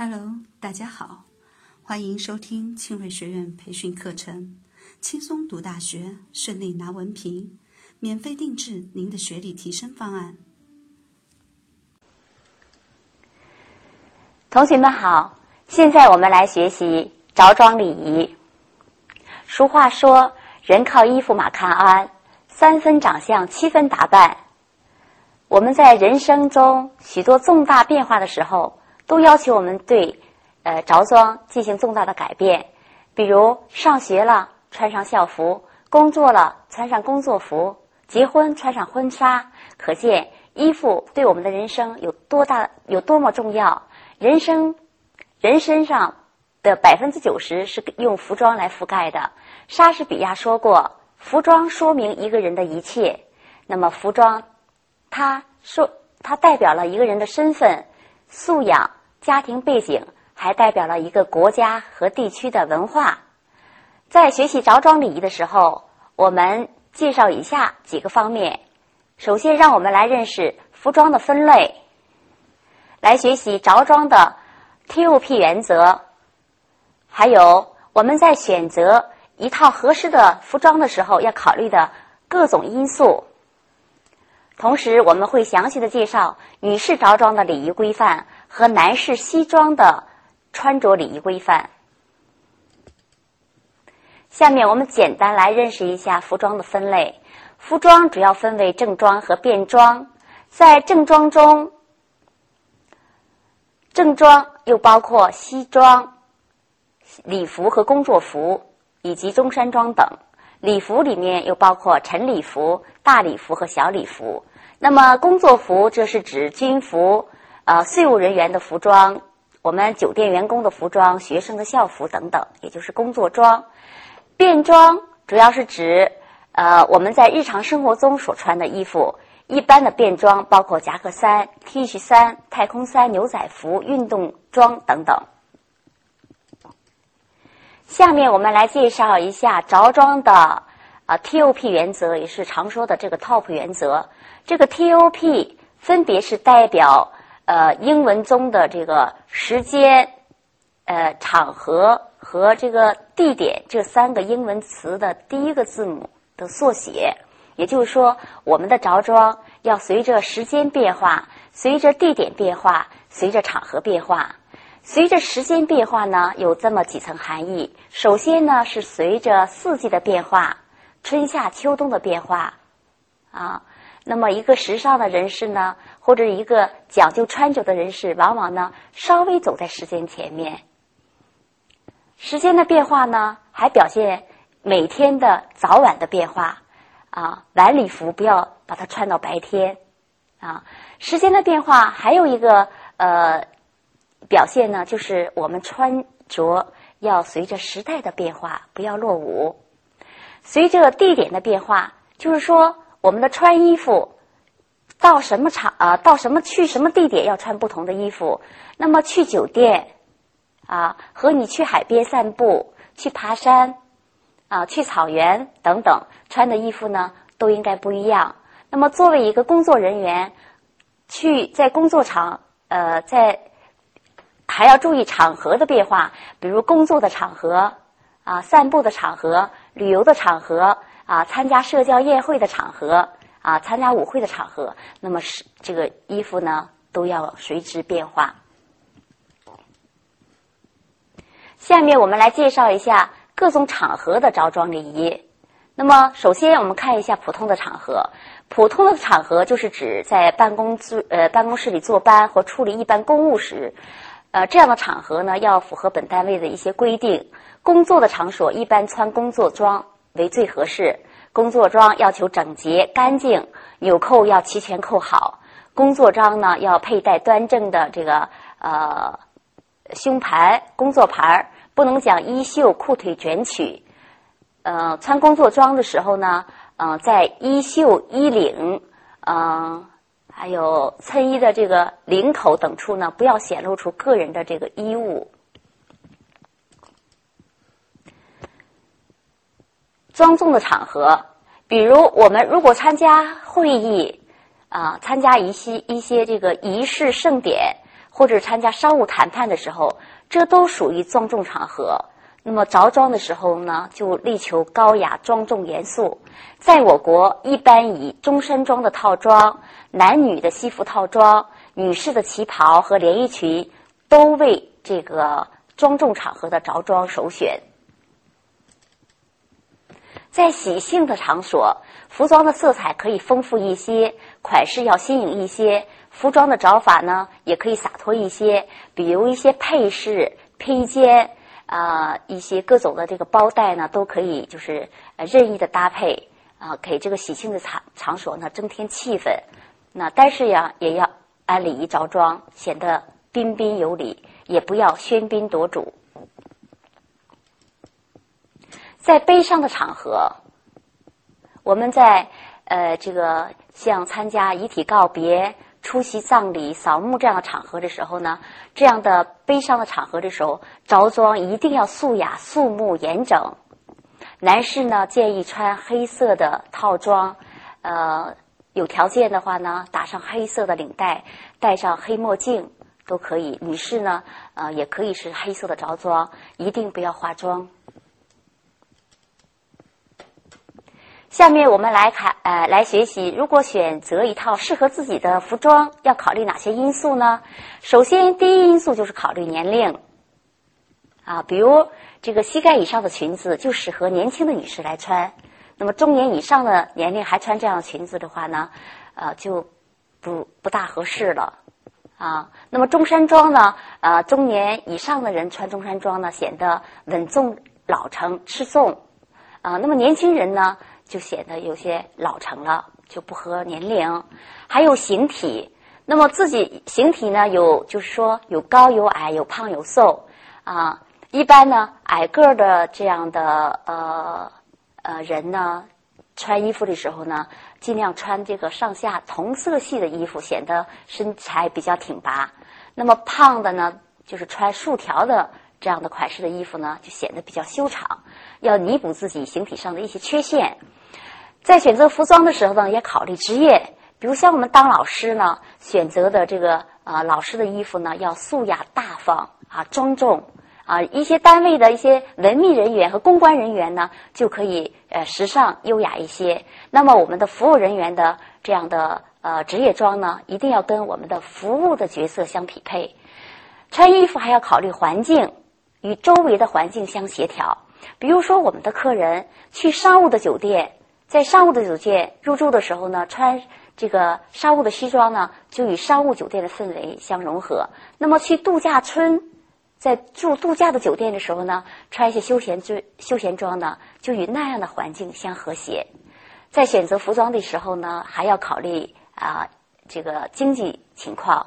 Hello，大家好，欢迎收听庆瑞学院培训课程，轻松读大学，顺利拿文凭，免费定制您的学历提升方案。同学们好，现在我们来学习着装礼仪。俗话说：“人靠衣服，马看鞍。”三分长相，七分打扮。我们在人生中许多重大变化的时候。都要求我们对，呃，着装进行重大的改变，比如上学了穿上校服，工作了穿上工作服，结婚穿上婚纱。可见衣服对我们的人生有多大、有多么重要。人生，人身上的百分之九十是用服装来覆盖的。莎士比亚说过：“服装说明一个人的一切。”那么，服装，它说它代表了一个人的身份、素养。家庭背景还代表了一个国家和地区的文化。在学习着装礼仪的时候，我们介绍以下几个方面。首先，让我们来认识服装的分类，来学习着装的 TOP 原则，还有我们在选择一套合适的服装的时候要考虑的各种因素。同时，我们会详细的介绍女士着装的礼仪规范。和男士西装的穿着礼仪规范。下面我们简单来认识一下服装的分类。服装主要分为正装和便装。在正装中，正装又包括西装、礼服和工作服，以及中山装等。礼服里面又包括晨礼服、大礼服和小礼服。那么工作服，这是指军服。啊，税务人员的服装，我们酒店员工的服装，学生的校服等等，也就是工作装。便装主要是指呃我们在日常生活中所穿的衣服。一般的便装包括夹克衫、T 恤衫、太空衫、牛仔服、运动装等等。下面我们来介绍一下着装的啊 TOP 原则，也是常说的这个 TOP 原则。这个 TOP 分别是代表。呃，英文中的这个时间、呃场合和这个地点这三个英文词的第一个字母的缩写，也就是说，我们的着装要随着时间变化，随着地点变化，随着场合变化。随着时间变化呢，有这么几层含义。首先呢，是随着四季的变化，春夏秋冬的变化，啊。那么，一个时尚的人士呢，或者一个讲究穿着的人士，往往呢稍微走在时间前面。时间的变化呢，还表现每天的早晚的变化。啊，晚礼服不要把它穿到白天。啊，时间的变化还有一个呃表现呢，就是我们穿着要随着时代的变化，不要落伍。随着地点的变化，就是说。我们的穿衣服到什么场啊？到什么去什么地点要穿不同的衣服？那么去酒店啊，和你去海边散步、去爬山啊、去草原等等，穿的衣服呢都应该不一样。那么作为一个工作人员，去在工作场呃，在还要注意场合的变化，比如工作的场合啊、散步的场合、旅游的场合。啊，参加社交宴会的场合，啊，参加舞会的场合，那么是这个衣服呢都要随之变化。下面我们来介绍一下各种场合的着装礼仪。那么，首先我们看一下普通的场合。普通的场合就是指在办公室呃办公室里坐班或处理一般公务时，呃这样的场合呢要符合本单位的一些规定。工作的场所一般穿工作装。为最合适。工作装要求整洁干净，纽扣要齐全扣好。工作装呢要佩戴端正的这个呃胸牌、工作牌，不能将衣袖、裤腿卷曲。呃，穿工作装的时候呢，呃，在衣袖、衣领，嗯，还有衬衣的这个领口等处呢，不要显露出个人的这个衣物。庄重的场合，比如我们如果参加会议，啊，参加一些一些这个仪式盛典，或者参加商务谈判的时候，这都属于庄重场合。那么着装的时候呢，就力求高雅、庄重、严肃。在我国，一般以中山装的套装、男女的西服套装、女士的旗袍和连衣裙，都为这个庄重场合的着装首选。在喜庆的场所，服装的色彩可以丰富一些，款式要新颖一些。服装的着法呢，也可以洒脱一些，比如一些配饰、披肩啊，一些各种的这个包带呢，都可以就是呃任意的搭配啊，给这个喜庆的场场所呢增添气氛。那但是呀，也要按礼仪着装，显得彬彬有礼，也不要喧宾夺主。在悲伤的场合，我们在呃这个像参加遗体告别。出席葬礼、扫墓这样的场合的时候呢，这样的悲伤的场合的时候，着装一定要素雅、肃穆、严整。男士呢，建议穿黑色的套装，呃，有条件的话呢，打上黑色的领带，戴上黑墨镜都可以。女士呢，呃，也可以是黑色的着装，一定不要化妆。下面我们来看，呃，来学习。如果选择一套适合自己的服装，要考虑哪些因素呢？首先，第一因素就是考虑年龄。啊，比如这个膝盖以上的裙子就适合年轻的女士来穿，那么中年以上的年龄还穿这样的裙子的话呢，呃，就不不大合适了。啊，那么中山装呢，呃，中年以上的人穿中山装呢，显得稳重老成吃重。啊，那么年轻人呢？就显得有些老成了，就不合年龄。还有形体，那么自己形体呢，有就是说有高有矮，有胖有瘦啊。一般呢，矮个儿的这样的呃呃人呢，穿衣服的时候呢，尽量穿这个上下同色系的衣服，显得身材比较挺拔。那么胖的呢，就是穿竖条的这样的款式的衣服呢，就显得比较修长，要弥补自己形体上的一些缺陷。在选择服装的时候呢，也考虑职业。比如像我们当老师呢，选择的这个啊老师的衣服呢，要素雅大方啊庄重啊。一些单位的一些文秘人员和公关人员呢，就可以呃时尚优雅一些。那么我们的服务人员的这样的呃职业装呢，一定要跟我们的服务的角色相匹配。穿衣服还要考虑环境，与周围的环境相协调。比如说我们的客人去商务的酒店。在商务的酒店入住的时候呢，穿这个商务的西装呢，就与商务酒店的氛围相融合。那么去度假村，在住度假的酒店的时候呢，穿一些休闲装休闲装呢，就与那样的环境相和谐。在选择服装的时候呢，还要考虑啊这个经济情况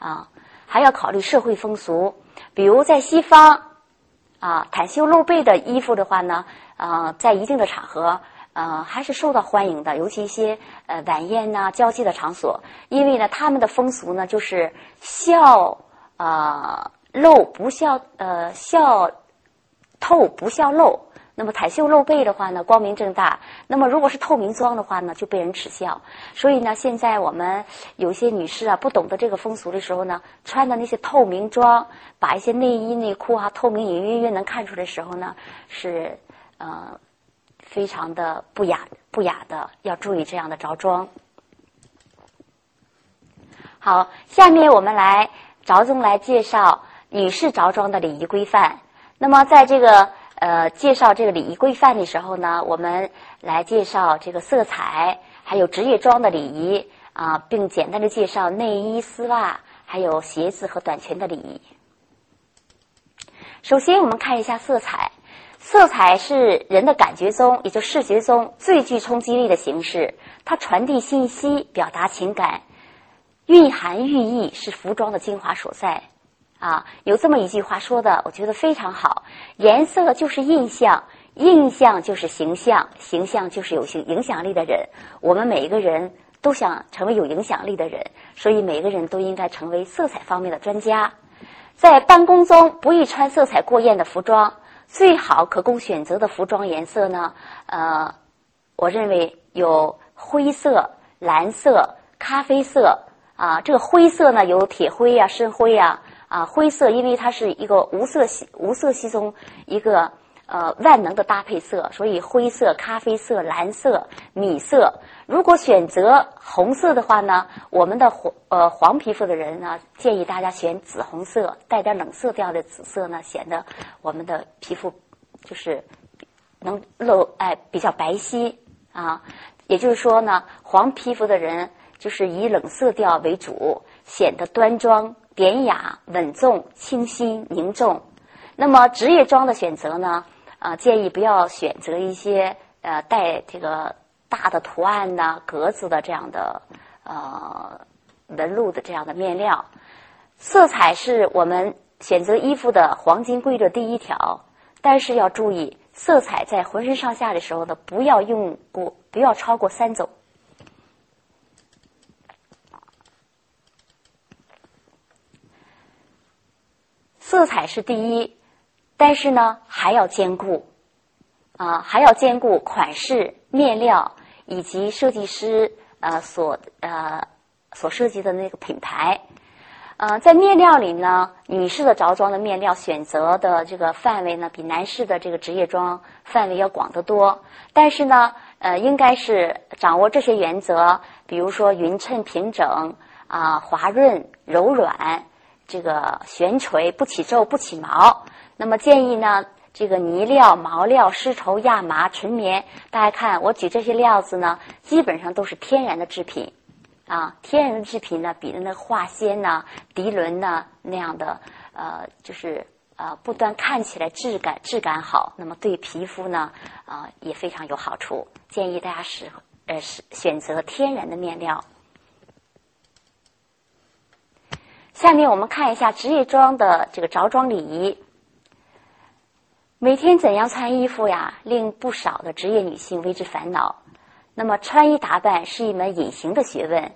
啊，还要考虑社会风俗。比如在西方啊，袒胸露背的衣服的话呢，啊，在一定的场合。呃，还是受到欢迎的，尤其一些呃晚宴呐、交际的场所，因为呢，他们的风俗呢，就是笑啊露不笑呃笑透不笑露。那么袒袖露背的话呢，光明正大；那么如果是透明装的话呢，就被人耻笑。所以呢，现在我们有些女士啊，不懂得这个风俗的时候呢，穿的那些透明装，把一些内衣内裤啊透明隐约约能看出来的时候呢，是呃。非常的不雅不雅的，要注意这样的着装。好，下面我们来着重来介绍女士着装的礼仪规范。那么，在这个呃介绍这个礼仪规范的时候呢，我们来介绍这个色彩，还有职业装的礼仪啊，并简单的介绍内衣、丝袜，还有鞋子和短裙的礼仪。首先，我们看一下色彩。色彩是人的感觉中，也就视觉中最具冲击力的形式。它传递信息，表达情感，蕴含寓意，是服装的精华所在。啊，有这么一句话说的，我觉得非常好：颜色就是印象，印象就是形象，形象就是有影影响力的人。我们每一个人都想成为有影响力的人，所以每个人都应该成为色彩方面的专家。在办公中，不宜穿色彩过艳的服装。最好可供选择的服装颜色呢？呃，我认为有灰色、蓝色、咖啡色啊，这个灰色呢有铁灰呀、深灰呀。啊，灰色因为它是一个无色系无色系中一个呃万能的搭配色，所以灰色、咖啡色、蓝色、米色。如果选择红色的话呢，我们的黄呃黄皮肤的人呢，建议大家选紫红色，带点冷色调的紫色呢，显得我们的皮肤就是能露哎比较白皙啊。也就是说呢，黄皮肤的人就是以冷色调为主，显得端庄。典雅、稳重、清新、凝重。那么职业装的选择呢？啊，建议不要选择一些呃带这个大的图案呐、格子的这样的呃纹路的这样的面料。色彩是我们选择衣服的黄金规则第一条，但是要注意，色彩在浑身上下的时候呢，不要用过，不要超过三种。色彩是第一，但是呢还要兼顾，啊还要兼顾款式、面料以及设计师呃所呃所设计的那个品牌，呃在面料里呢，女士的着装的面料选择的这个范围呢比男士的这个职业装范围要广得多，但是呢呃应该是掌握这些原则，比如说匀称平整啊滑润柔软。这个悬垂不起皱不起毛，那么建议呢，这个呢料、毛料、丝绸、亚麻、纯棉，大家看我举这些料子呢，基本上都是天然的制品，啊，天然的制品呢，比的那个化纤呐、涤纶呐那样的，呃，就是呃，不端看起来质感质感好，那么对皮肤呢，啊，也非常有好处。建议大家使呃是选择天然的面料。下面我们看一下职业装的这个着装礼仪。每天怎样穿衣服呀，令不少的职业女性为之烦恼。那么，穿衣打扮是一门隐形的学问。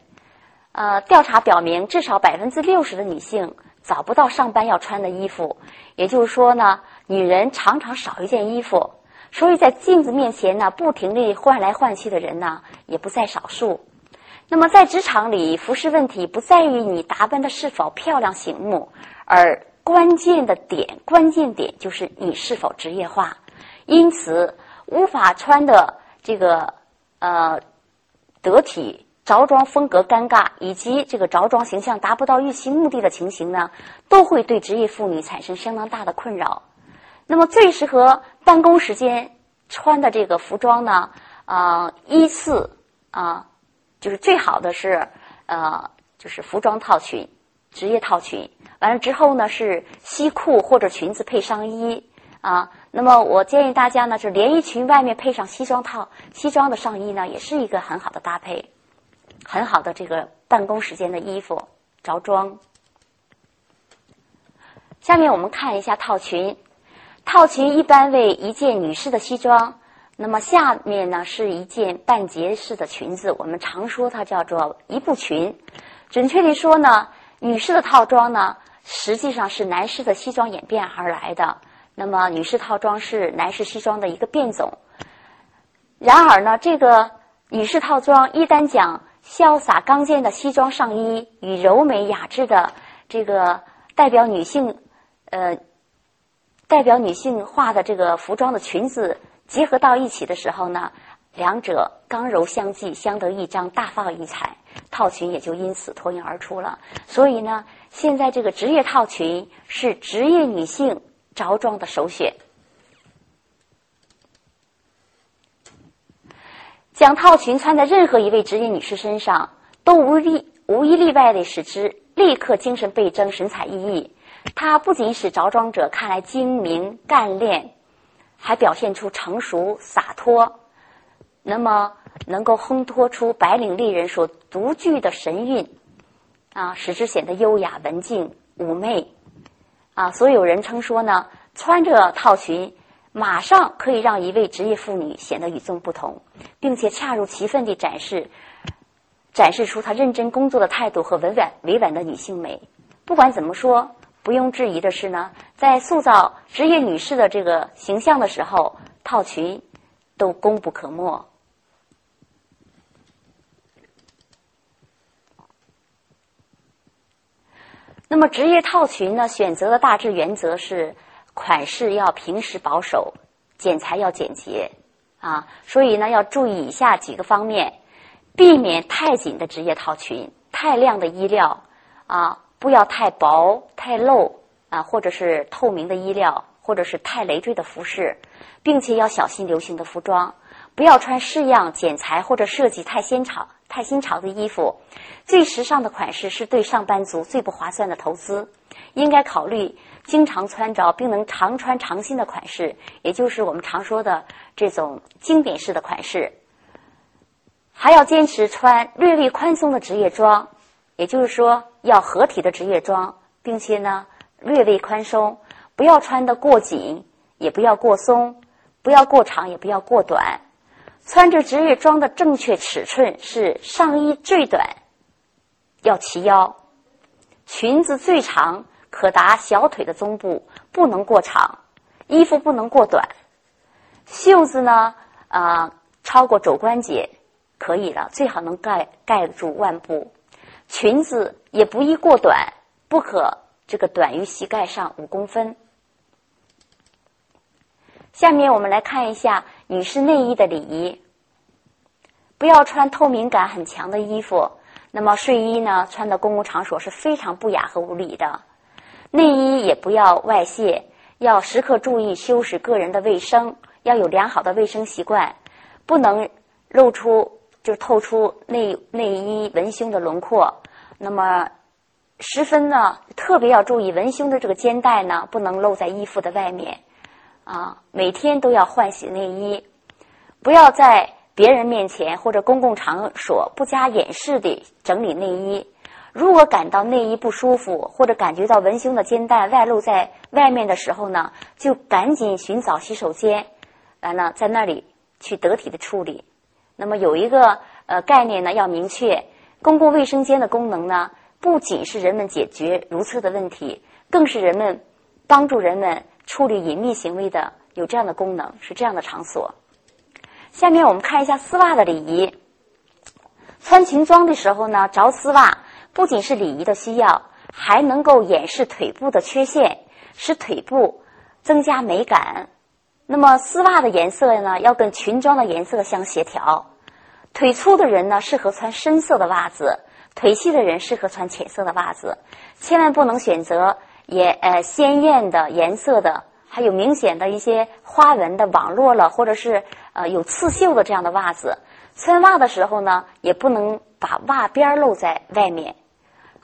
呃，调查表明，至少百分之六十的女性找不到上班要穿的衣服。也就是说呢，女人常常少一件衣服，所以在镜子面前呢，不停地换来换去的人呢，也不在少数。那么，在职场里，服饰问题不在于你打扮的是否漂亮醒目，而关键的点，关键点就是你是否职业化。因此，无法穿的这个呃得体，着装风格尴尬，以及这个着装形象达不到预期目的的情形呢，都会对职业妇女产生相当大的困扰。那么，最适合办公时间穿的这个服装呢，啊，依次啊。就是最好的是，呃，就是服装套裙、职业套裙。完了之后呢，是西裤或者裙子配上衣啊。那么我建议大家呢，是连衣裙外面配上西装套、西装的上衣呢，也是一个很好的搭配，很好的这个办公时间的衣服着装。下面我们看一下套裙，套裙一般为一件女士的西装。那么下面呢是一件半截式的裙子，我们常说它叫做一步裙。准确地说呢，女士的套装呢实际上是男士的西装演变而来的。那么女士套装是男士西装的一个变种。然而呢，这个女士套装一旦将潇洒刚健的西装上衣与柔美雅致的这个代表女性呃代表女性化的这个服装的裙子。结合到一起的时候呢，两者刚柔相济，相得益彰，大放异彩，套裙也就因此脱颖而出了。所以呢，现在这个职业套裙是职业女性着装的首选。将套裙穿在任何一位职业女士身上，都无例无一例外的使之立刻精神倍增，神采奕奕。它不仅使着装者看来精明干练。还表现出成熟洒脱，那么能够烘托出白领丽人所独具的神韵，啊，使之显得优雅文静妩媚，啊，所有人称说呢，穿着套裙，马上可以让一位职业妇女显得与众不同，并且恰如其分地展示，展示出她认真工作的态度和委婉委婉的女性美。不管怎么说。不用质疑的是呢，在塑造职业女士的这个形象的时候，套裙都功不可没。那么职业套裙呢，选择的大致原则是款式要平实保守，剪裁要简洁啊。所以呢，要注意以下几个方面，避免太紧的职业套裙、太亮的衣料啊，不要太薄、太露啊，或者是透明的衣料，或者是太累赘的服饰，并且要小心流行的服装。不要穿式样、剪裁或者设计太纤长、太新潮的衣服。最时尚的款式是对上班族最不划算的投资。应该考虑经常穿着并能常穿常新的款式，也就是我们常说的这种经典式的款式。还要坚持穿略微宽松的职业装，也就是说要合体的职业装，并且呢略微宽松，不要穿得过紧，也不要过松，不要过长，也不要过短。穿着职业装的正确尺寸是上衣最短要齐腰，裙子最长可达小腿的中部，不能过长，衣服不能过短，袖子呢啊超过肘关节可以了，最好能盖盖住腕部，裙子也不宜过短，不可这个短于膝盖上五公分。下面我们来看一下女士内衣的礼仪，不要穿透明感很强的衣服。那么睡衣呢，穿到公共场所是非常不雅和无礼的。内衣也不要外泄，要时刻注意修饰个人的卫生，要有良好的卫生习惯，不能露出就透出内内衣文胸的轮廓。那么十分呢，特别要注意文胸的这个肩带呢，不能露在衣服的外面。啊，每天都要换洗内衣，不要在别人面前或者公共场所不加掩饰地整理内衣。如果感到内衣不舒服，或者感觉到文胸的肩带外露在外面的时候呢，就赶紧寻找洗手间，完了在那里去得体的处理。那么有一个呃概念呢，要明确，公共卫生间的功能呢，不仅是人们解决如厕的问题，更是人们帮助人们。处理隐秘行为的有这样的功能，是这样的场所。下面我们看一下丝袜的礼仪。穿裙装的时候呢，着丝袜不仅是礼仪的需要，还能够掩饰腿部的缺陷，使腿部增加美感。那么丝袜的颜色呢，要跟裙装的颜色相协调。腿粗的人呢，适合穿深色的袜子；腿细的人适合穿浅色的袜子。千万不能选择。也呃鲜艳的颜色的，还有明显的一些花纹的网络了，或者是呃有刺绣的这样的袜子。穿袜的时候呢，也不能把袜边露在外面，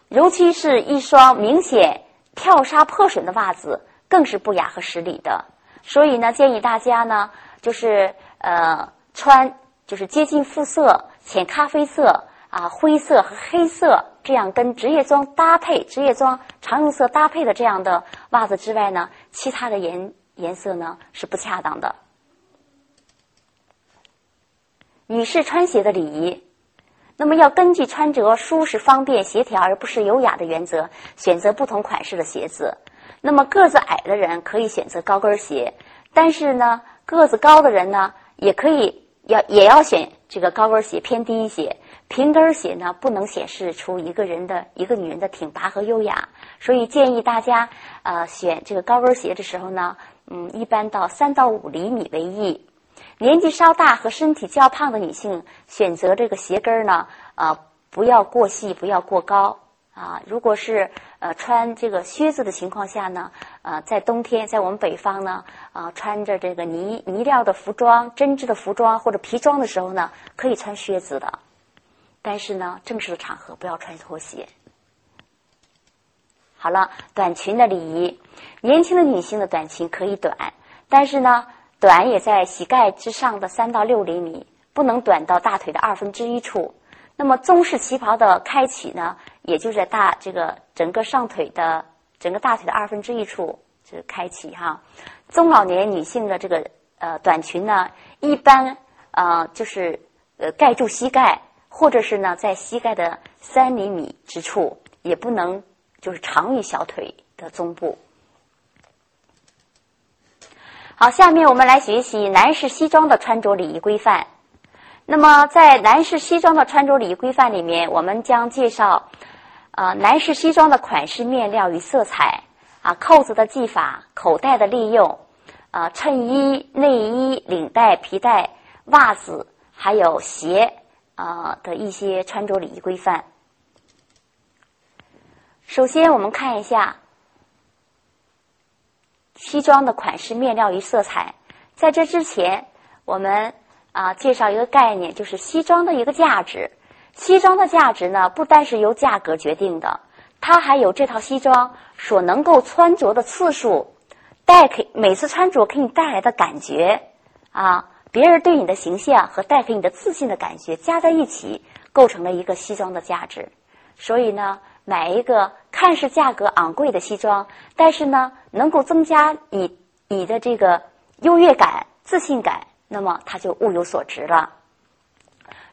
尤其是一双明显跳纱破损的袜子，更是不雅和失礼的。所以呢，建议大家呢，就是呃穿就是接近肤色、浅咖啡色。啊，灰色和黑色这样跟职业装搭配、职业装常用色搭配的这样的袜子之外呢，其他的颜颜色呢是不恰当的。女士穿鞋的礼仪，那么要根据穿着舒适、方便、协调而不是优雅的原则，选择不同款式的鞋子。那么个子矮的人可以选择高跟鞋，但是呢，个子高的人呢也可以要也要选这个高跟鞋偏低一些。平跟鞋呢，不能显示出一个人的一个女人的挺拔和优雅，所以建议大家呃选这个高跟鞋的时候呢，嗯，一般到三到五厘米为宜。年纪稍大和身体较胖的女性选择这个鞋跟呢，呃，不要过细，不要过高啊。如果是呃穿这个靴子的情况下呢，呃，在冬天，在我们北方呢，呃，穿着这个呢呢料的服装、针织的服装或者皮装的时候呢，可以穿靴子的。但是呢，正式的场合不要穿拖鞋。好了，短裙的礼仪，年轻的女性的短裙可以短，但是呢，短也在膝盖之上的三到六厘米，不能短到大腿的二分之一处。那么中式旗袍的开启呢，也就在大这个整个上腿的整个大腿的二分之一处就是开启哈。中老年女性的这个呃短裙呢，一般呃就是呃盖住膝盖。或者是呢，在膝盖的三厘米之处，也不能就是长于小腿的中部。好，下面我们来学习男士西装的穿着礼仪规范。那么，在男士西装的穿着礼仪规范里面，我们将介绍啊，男士西装的款式、面料与色彩，啊，扣子的系法、口袋的利用，啊，衬衣、内衣、领带、皮带、袜子，还有鞋，啊的一些穿着礼仪规范。首先，我们看一下西装的款式、面料与色彩。在这之前，我们啊介绍一个概念，就是西装的一个价值。西装的价值呢，不单是由价格决定的，它还有这套西装所能够穿着的次数，带给每次穿着给你带来的感觉啊，别人对你的形象和带给你的自信的感觉加在一起，构成了一个西装的价值。所以呢，买一个看似价格昂贵的西装，但是呢，能够增加你你的这个优越感、自信感，那么它就物有所值了。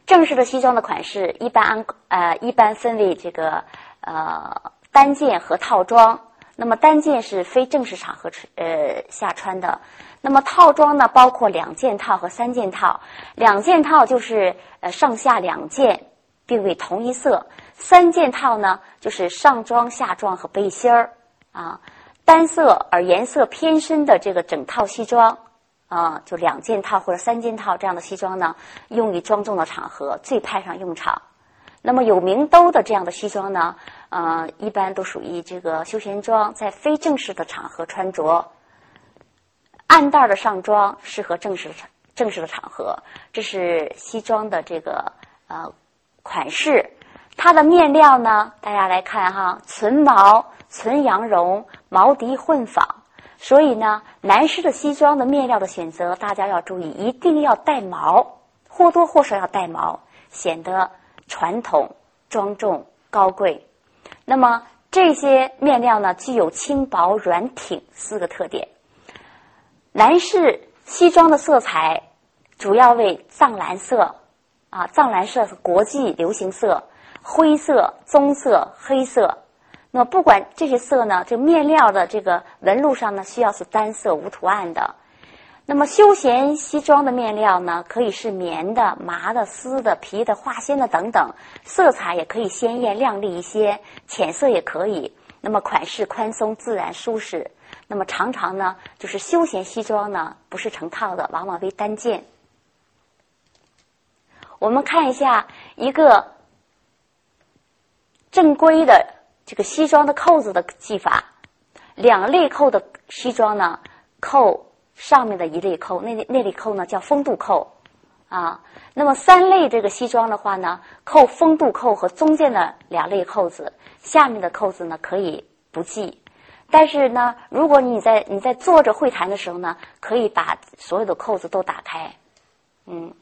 正式的西装的款式一般按呃一般分为这个呃单件和套装。那么单件是非正式场合呃下穿的。那么套装呢，包括两件套和三件套。两件套就是呃上下两件并为同一色。三件套呢就是上装、下装和背心儿啊。单色而颜色偏深的这个整套西装。啊，就两件套或者三件套这样的西装呢，用于庄重的场合最派上用场。那么有名兜的这样的西装呢，呃，一般都属于这个休闲装，在非正式的场合穿着。暗袋的上装适合正式的场正式的场合。这是西装的这个呃款式，它的面料呢，大家来看哈，纯毛、纯羊绒、毛涤混纺。所以呢，男士的西装的面料的选择，大家要注意，一定要带毛，或多或少要带毛，显得传统、庄重、高贵。那么这些面料呢，具有轻薄、软挺四个特点。男士西装的色彩主要为藏蓝色，啊，藏蓝色是国际流行色，灰色、棕色、黑色。那么不管这些色呢，这面料的这个纹路上呢，需要是单色无图案的。那么休闲西装的面料呢，可以是棉的、麻的、丝的、皮的、化纤的等等，色彩也可以鲜艳亮丽一些，浅色也可以。那么款式宽松自然舒适。那么常常呢，就是休闲西装呢，不是成套的，往往为单件。我们看一下一个正规的。这个西装的扣子的系法，两类扣的西装呢，扣上面的一类扣，那那类扣呢叫风度扣，啊，那么三类这个西装的话呢，扣风度扣和中间的两类扣子，下面的扣子呢可以不系，但是呢，如果你在你在坐着会谈的时候呢，可以把所有的扣子都打开，嗯，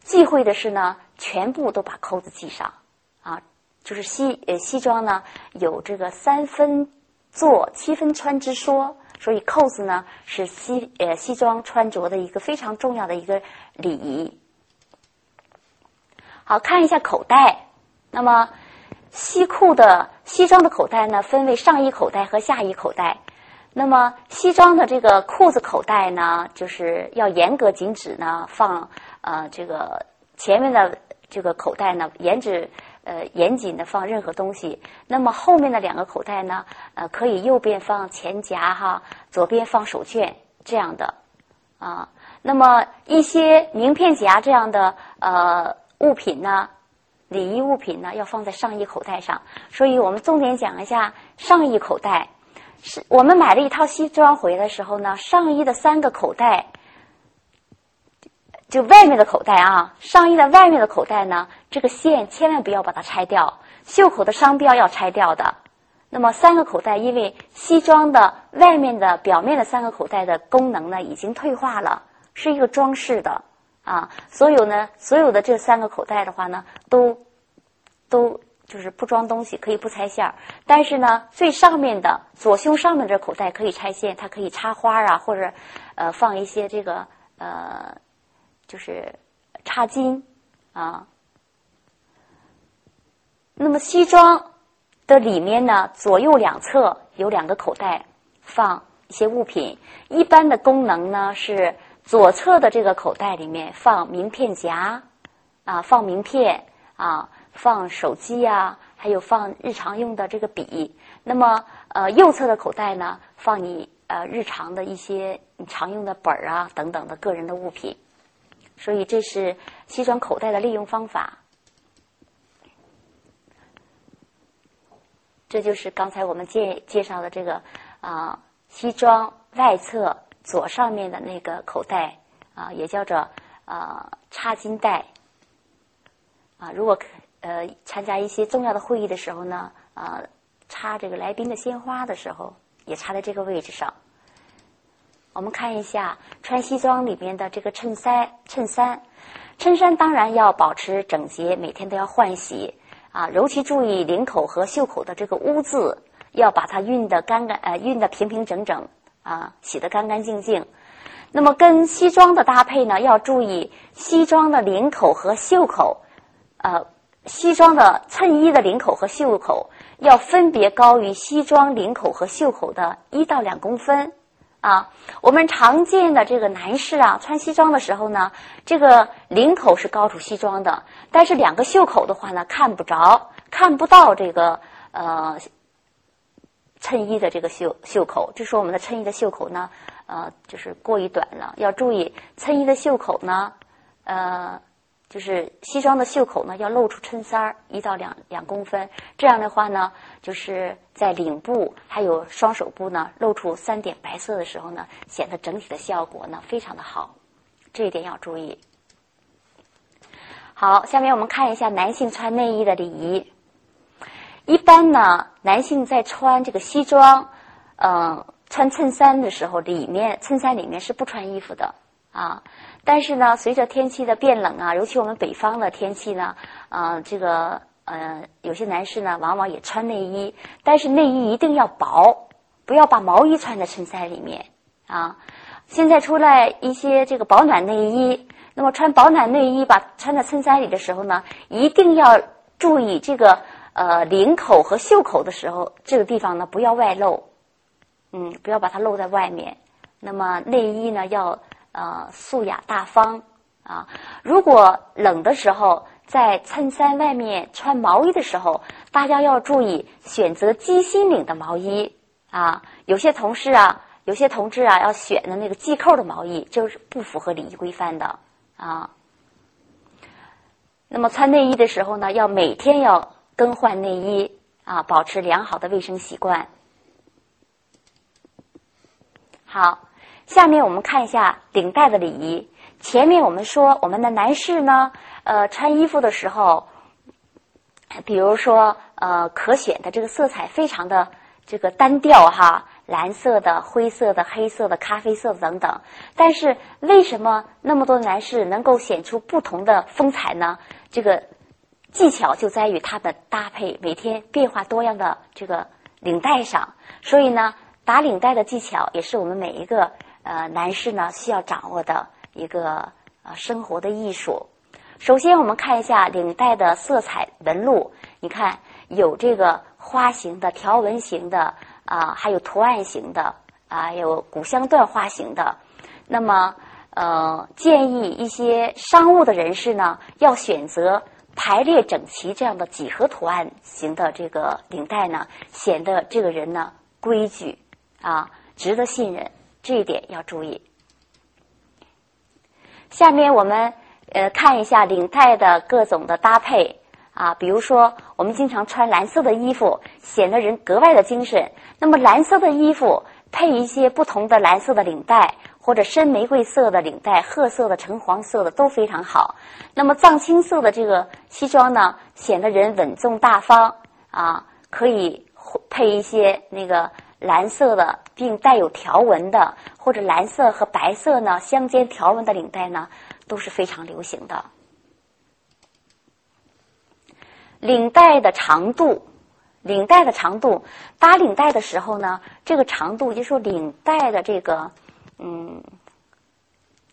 忌讳的是呢，全部都把扣子系上，啊。就是西呃西装呢有这个三分坐七分穿之说，所以扣子呢是西呃西装穿着的一个非常重要的一个礼仪。好看一下口袋，那么西裤的西装的口袋呢分为上衣口袋和下衣口袋。那么西装的这个裤子口袋呢，就是要严格禁止呢放呃这个前面的这个口袋呢严止。呃，严谨的放任何东西。那么后面的两个口袋呢？呃，可以右边放钱夹哈，左边放手绢这样的啊。那么一些名片夹这样的呃物品呢，礼仪物品呢，要放在上衣口袋上。所以我们重点讲一下上衣口袋。是我们买了一套西装回来的时候呢，上衣的三个口袋。就外面的口袋啊，上衣的外面的口袋呢，这个线千万不要把它拆掉，袖口的商标要拆掉的。那么三个口袋，因为西装的外面的表面的三个口袋的功能呢已经退化了，是一个装饰的啊。所有呢，所有的这三个口袋的话呢，都都就是不装东西，可以不拆线儿。但是呢，最上面的左胸上面这口袋可以拆线，它可以插花啊，或者呃放一些这个呃。就是插金啊，那么西装的里面呢，左右两侧有两个口袋，放一些物品。一般的功能呢是左侧的这个口袋里面放名片夹啊，放名片啊，放手机啊，还有放日常用的这个笔。那么呃，右侧的口袋呢，放你呃日常的一些你常用的本儿啊等等的个人的物品。所以这是西装口袋的利用方法。这就是刚才我们介介绍的这个啊，西装外侧左上面的那个口袋啊，也叫做啊插金袋啊。如果呃参加一些重要的会议的时候呢，啊插这个来宾的鲜花的时候，也插在这个位置上。我们看一下穿西装里面的这个衬衫，衬衫，衬衫当然要保持整洁，每天都要换洗。啊，尤其注意领口和袖口的这个污渍，要把它熨得干干，呃，熨得平平整整，啊，洗得干干净净。那么跟西装的搭配呢，要注意西装的领口和袖口，呃，西装的衬衣的领口和袖口要分别高于西装领口和袖口的一到两公分。啊，我们常见的这个男士啊，穿西装的时候呢，这个领口是高出西装的，但是两个袖口的话呢，看不着，看不到这个呃衬衣的这个袖袖口，就说我们的衬衣的袖口呢，呃，就是过于短了，要注意衬衣的袖口呢，呃。就是西装的袖口呢，要露出衬衫儿一到两两公分，这样的话呢，就是在领部还有双手部呢露出三点白色的时候呢，显得整体的效果呢非常的好，这一点要注意。好，下面我们看一下男性穿内衣的礼仪。一般呢，男性在穿这个西装，嗯，穿衬衫的时候，里面衬衫里面是不穿衣服的啊。但是呢，随着天气的变冷啊，尤其我们北方的天气呢，啊，这个呃，有些男士呢，往往也穿内衣，但是内衣一定要薄，不要把毛衣穿在衬衫里面啊。现在出来一些这个保暖内衣，那么穿保暖内衣把穿在衬衫里的时候呢，一定要注意这个呃领口和袖口的时候，这个地方呢不要外露，嗯，不要把它露在外面。那么内衣呢要。呃，素雅大方啊！如果冷的时候，在衬衫外面穿毛衣的时候，大家要注意选择鸡心领的毛衣啊。有些同事啊，有些同志啊，要选的那个系扣的毛衣，就是不符合礼仪规范的啊。那么穿内衣的时候呢，要每天要更换内衣啊，保持良好的卫生习惯。好。下面我们看一下领带的礼仪。前面我们说，我们的男士呢，呃，穿衣服的时候，比如说，呃，可选的这个色彩非常的这个单调哈，蓝色的、灰色的、黑色的、咖啡色等等。但是为什么那么多男士能够显出不同的风采呢？这个技巧就在于它的搭配，每天变化多样的这个领带上。所以呢，打领带的技巧也是我们每一个。呃，男士呢需要掌握的一个呃生活的艺术。首先，我们看一下领带的色彩纹路。你看，有这个花型的、条纹型的啊，还有图案型的啊，有古香缎花型的。那么，呃，建议一些商务的人士呢，要选择排列整齐这样的几何图案型的这个领带呢，显得这个人呢规矩啊，值得信任。这一点要注意。下面我们呃看一下领带的各种的搭配啊，比如说我们经常穿蓝色的衣服，显得人格外的精神。那么蓝色的衣服配一些不同的蓝色的领带，或者深玫瑰色的领带、褐色的、橙黄色的都非常好。那么藏青色的这个西装呢，显得人稳重大方啊，可以配一些那个。蓝色的，并带有条纹的，或者蓝色和白色呢相间条纹的领带呢，都是非常流行的。领带的长度，领带的长度，搭领带的时候呢，这个长度就说领带的这个，嗯，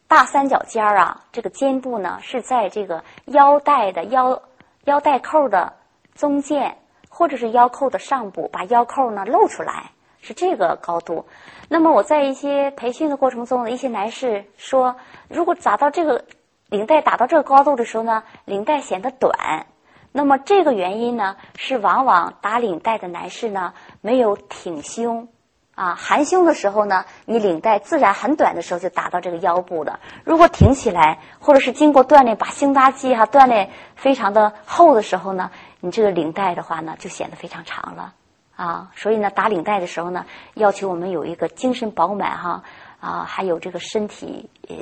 大三角尖儿啊，这个肩部呢是在这个腰带的腰腰带扣的中间，或者是腰扣的上部，把腰扣呢露出来。是这个高度，那么我在一些培训的过程中，一些男士说，如果砸到这个领带打到这个高度的时候呢，领带显得短，那么这个原因呢，是往往打领带的男士呢没有挺胸。啊，含胸的时候呢，你领带自然很短的时候就达到这个腰部了。如果挺起来，或者是经过锻炼，把胸大肌哈锻炼非常的厚的时候呢，你这个领带的话呢，就显得非常长了啊。所以呢，打领带的时候呢，要求我们有一个精神饱满哈啊，还有这个身体呃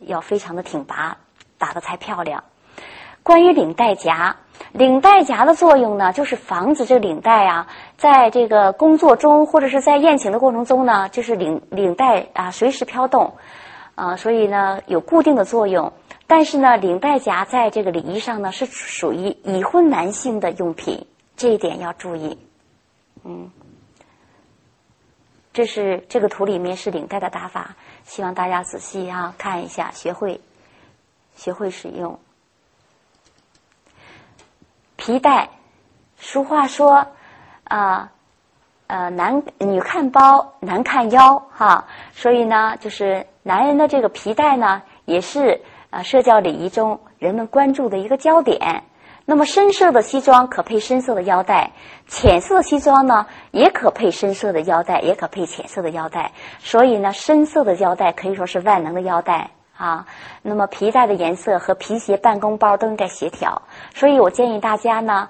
要非常的挺拔，打的才漂亮。关于领带夹，领带夹的作用呢，就是防止这个领带啊，在这个工作中或者是在宴请的过程中呢，就是领领带啊随时飘动，啊，所以呢有固定的作用。但是呢，领带夹在这个礼仪上呢是属于已婚男性的用品，这一点要注意。嗯，这是这个图里面是领带的打法，希望大家仔细啊看一下，学会学会使用。皮带，俗话说，啊，呃，男女看包，男看腰，哈，所以呢，就是男人的这个皮带呢，也是啊，社交礼仪中人们关注的一个焦点。那么，深色的西装可配深色的腰带，浅色的西装呢，也可配深色的腰带，也可配浅色的腰带。所以呢，深色的腰带可以说是万能的腰带。啊，那么皮带的颜色和皮鞋、办公包都应该协调，所以我建议大家呢，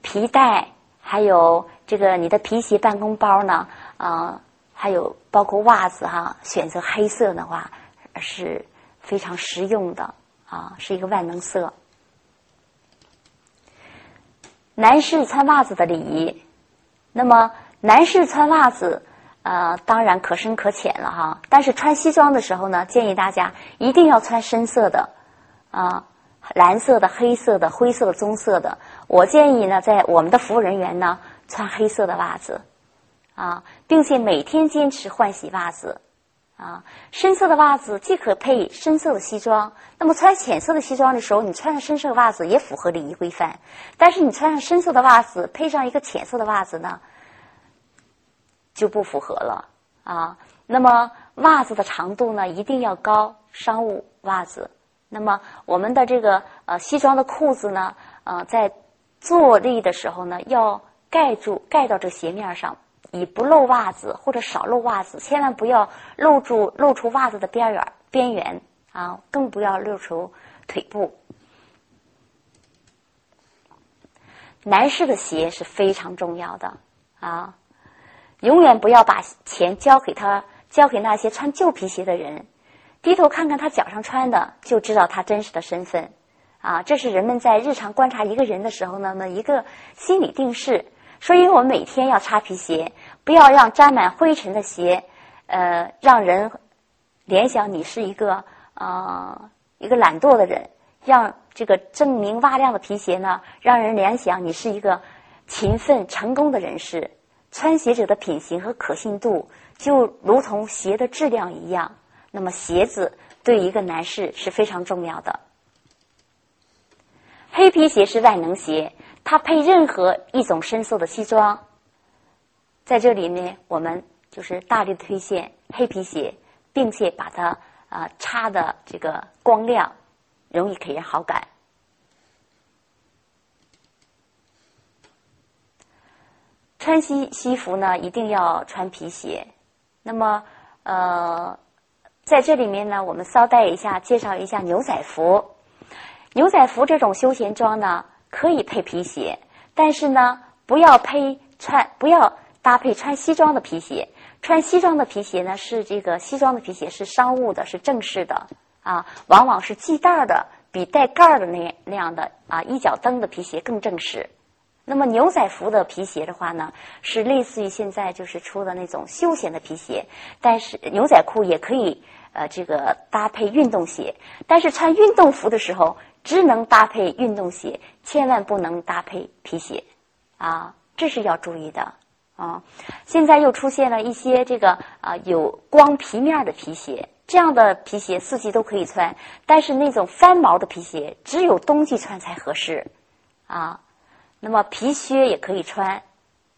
皮带还有这个你的皮鞋、办公包呢，啊，还有包括袜子哈，选择黑色的话是非常实用的啊，是一个万能色。男士穿袜子的礼仪，那么男士穿袜子。呃，当然可深可浅了哈。但是穿西装的时候呢，建议大家一定要穿深色的，啊，蓝色的、黑色的、灰色的、棕色的。我建议呢，在我们的服务人员呢，穿黑色的袜子，啊，并且每天坚持换洗袜子，啊，深色的袜子既可配深色的西装，那么穿浅色的西装的时候，你穿上深色袜子也符合礼仪规范。但是你穿上深色的袜子，配上一个浅色的袜子呢？就不符合了啊。那么袜子的长度呢，一定要高，商务袜子。那么我们的这个呃西装的裤子呢，呃，在坐立的时候呢，要盖住盖到这鞋面上，以不露袜子或者少露袜子，千万不要露住露出袜子的边缘边缘啊，更不要露出腿部。男士的鞋是非常重要的啊。永远不要把钱交给他，交给那些穿旧皮鞋的人。低头看看他脚上穿的，就知道他真实的身份。啊，这是人们在日常观察一个人的时候呢，么一个心理定势。所以我们每天要擦皮鞋，不要让沾满灰尘的鞋，呃，让人联想你是一个啊一个懒惰的人。让这个锃明瓦亮的皮鞋呢，让人联想你是一个勤奋成功的人士。穿鞋者的品行和可信度，就如同鞋的质量一样。那么，鞋子对一个男士是非常重要的。黑皮鞋是万能鞋，它配任何一种深色的西装。在这里呢，我们就是大力推荐黑皮鞋，并且把它啊擦的这个光亮，容易给人好感。穿西西服呢，一定要穿皮鞋。那么，呃，在这里面呢，我们捎带一下介绍一下牛仔服。牛仔服这种休闲装呢，可以配皮鞋，但是呢，不要配穿，不要搭配穿西装的皮鞋。穿西装的皮鞋呢，是这个西装的皮鞋是商务的，是正式的啊，往往是系带的，比带盖儿的那那样的啊一脚蹬的皮鞋更正式。那么牛仔服的皮鞋的话呢，是类似于现在就是出的那种休闲的皮鞋，但是牛仔裤也可以呃这个搭配运动鞋，但是穿运动服的时候只能搭配运动鞋，千万不能搭配皮鞋，啊，这是要注意的啊。现在又出现了一些这个啊有光皮面的皮鞋，这样的皮鞋四季都可以穿，但是那种翻毛的皮鞋只有冬季穿才合适，啊。那么皮靴也可以穿，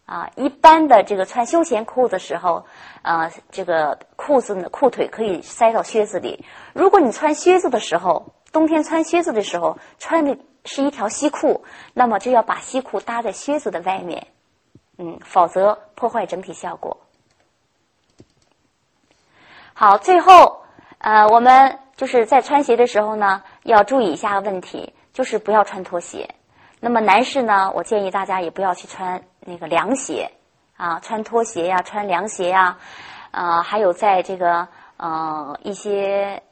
啊，一般的这个穿休闲裤的时候，啊，这个裤子呢，裤腿可以塞到靴子里。如果你穿靴子的时候，冬天穿靴子的时候，穿的是一条西裤，那么就要把西裤搭在靴子的外面，嗯，否则破坏整体效果。好，最后，呃，我们就是在穿鞋的时候呢，要注意一下问题，就是不要穿拖鞋。那么男士呢，我建议大家也不要去穿那个凉鞋啊，穿拖鞋呀，穿凉鞋呀，啊，还有在这个呃一些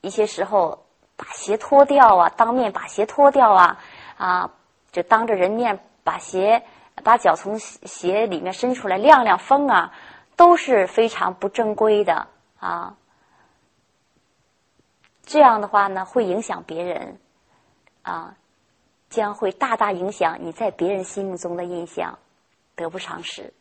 一些时候把鞋脱掉啊，当面把鞋脱掉啊，啊，就当着人面把鞋把脚从鞋里面伸出来晾晾风啊，都是非常不正规的。啊，这样的话呢，会影响别人，啊，将会大大影响你在别人心目中的印象，得不偿失。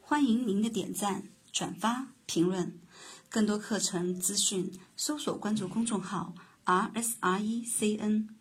欢迎您的点赞、转发、评论，更多课程资讯，搜索关注公众号 “r s r e c n”。